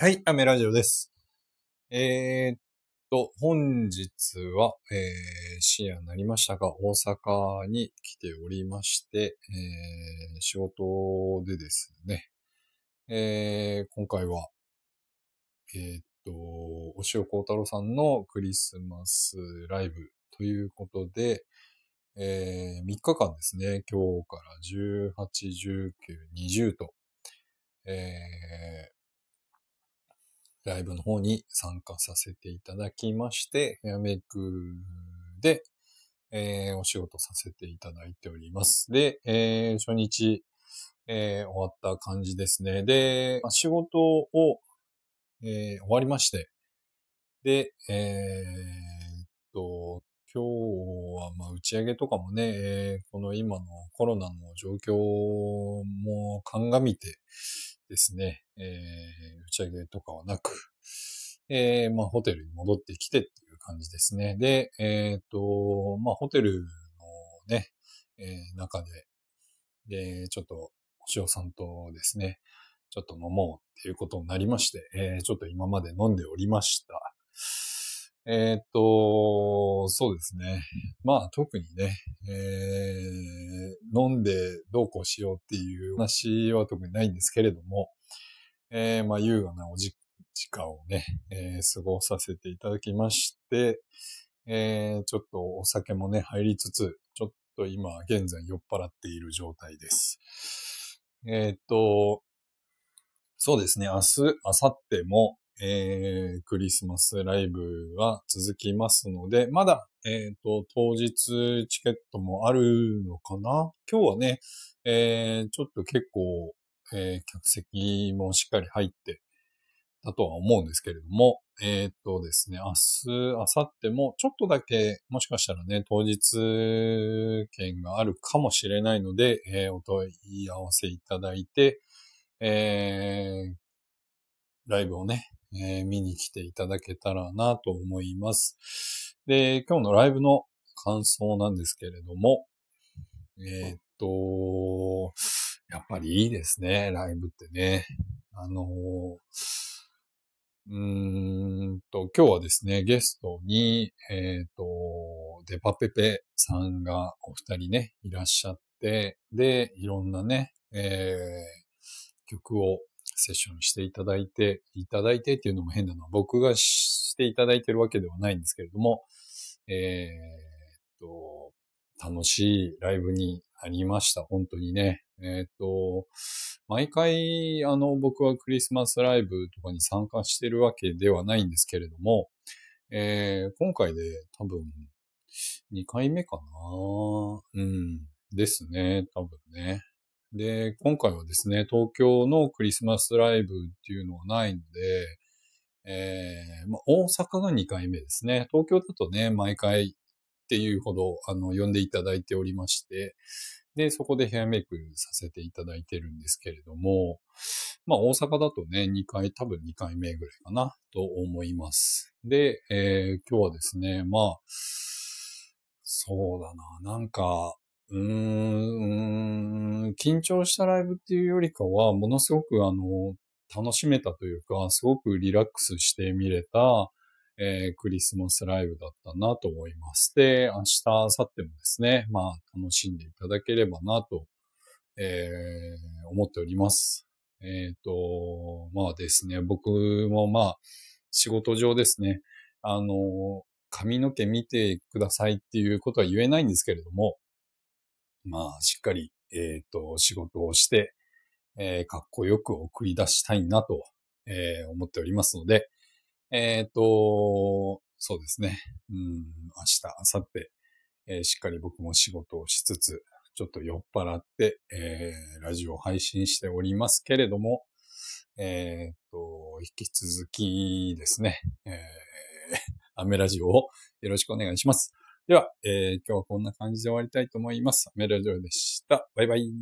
はい、アメラジオです。えー、っと、本日は、えー、深夜になりましたが、大阪に来ておりまして、えー、仕事でですね、えー、今回は、えー、っと、お塩幸太郎さんのクリスマスライブということで、えー、3日間ですね、今日から18、19、20と、えー、ライブの方に参加させていただきまして、ヘアメイクで、えー、お仕事させていただいております。で、えー、初日、えー、終わった感じですね。で、仕事を、えー、終わりまして、で、えー、っと、今日は、まあ、打ち上げとかもね、えー、この今のコロナの状況も鑑みて、ですね、えー、打ち上げとかはなく、えー、まあ、ホテルに戻ってきてっていう感じですね。で、えっ、ー、と、まあ、ホテルのね、えー、中で、で、ちょっと、お塩さんとですね、ちょっと飲もうっていうことになりまして、えー、ちょっと今まで飲んでおりました。えー、っと、そうですね。まあ特にね、えー、飲んでどうこうしようっていう話は特にないんですけれども、えー、まあ優雅なおじ時間をね、えー、過ごさせていただきまして、えー、ちょっとお酒もね、入りつつ、ちょっと今現在酔っ払っている状態です。えー、っと、そうですね、明日、明後日も、えー、クリスマスライブは続きますので、まだ、えっ、ー、と、当日チケットもあるのかな？今日はね、えー、ちょっと結構、えー、客席もしっかり入ってたとは思うんですけれども、えっ、とですね、明日、明後日もちょっとだけ、もしかしたらね、当日券があるかもしれないので、えー、お問い合わせいただいて、えー、ライブをね、えー、見に来ていただけたらなと思います。で、今日のライブの感想なんですけれども、えー、っと、やっぱりいいですね、ライブってね。あのうーんと、今日はですね、ゲストに、えっ、と、デパペペさんがお二人ね、いらっしゃって、で、いろんなね、えー、曲をセッションしていただいて、いただいてっていうのも変なのは僕がしていただいてるわけではないんですけれども、えー、と、楽しいライブになりました。本当にね。えっ、と、毎回、あの、僕はクリスマスライブとかに参加してるわけではないんですけれども、えー、今回で多分、2回目かなうん。ですね。多分ね。で、今回はですね、東京のクリスマスライブっていうのはないので、えー、まあ、大阪が2回目ですね。東京だとね、毎回っていうほど、あの、呼んでいただいておりまして、で、そこでヘアメイクさせていただいてるんですけれども、まあ、大阪だとね、2回、多分2回目ぐらいかな、と思います。で、えー、今日はですね、まあ、そうだな、なんか、うーん、緊張したライブっていうよりかは、ものすごくあの、楽しめたというか、すごくリラックスして見れた、えー、クリスマスライブだったなと思います。で、明日、明後日もですね、まあ、楽しんでいただければなと、えー、思っております。えっ、ー、と、まあですね、僕もまあ、仕事上ですね、あの、髪の毛見てくださいっていうことは言えないんですけれども、まあ、しっかり、えっ、と、仕事をして、えー、かっこよく送り出したいなと、えー、思っておりますので、えっ、と、そうですね。うん、明日、明後日、えー、しっかり僕も仕事をしつつ、ちょっと酔っ払って、えー、ラジオ配信しておりますけれども、えっ、と、引き続きですね、えー、アメラジオをよろしくお願いします。では、えー、今日はこんな感じで終わりたいと思います。メロジオでした。バイバイ。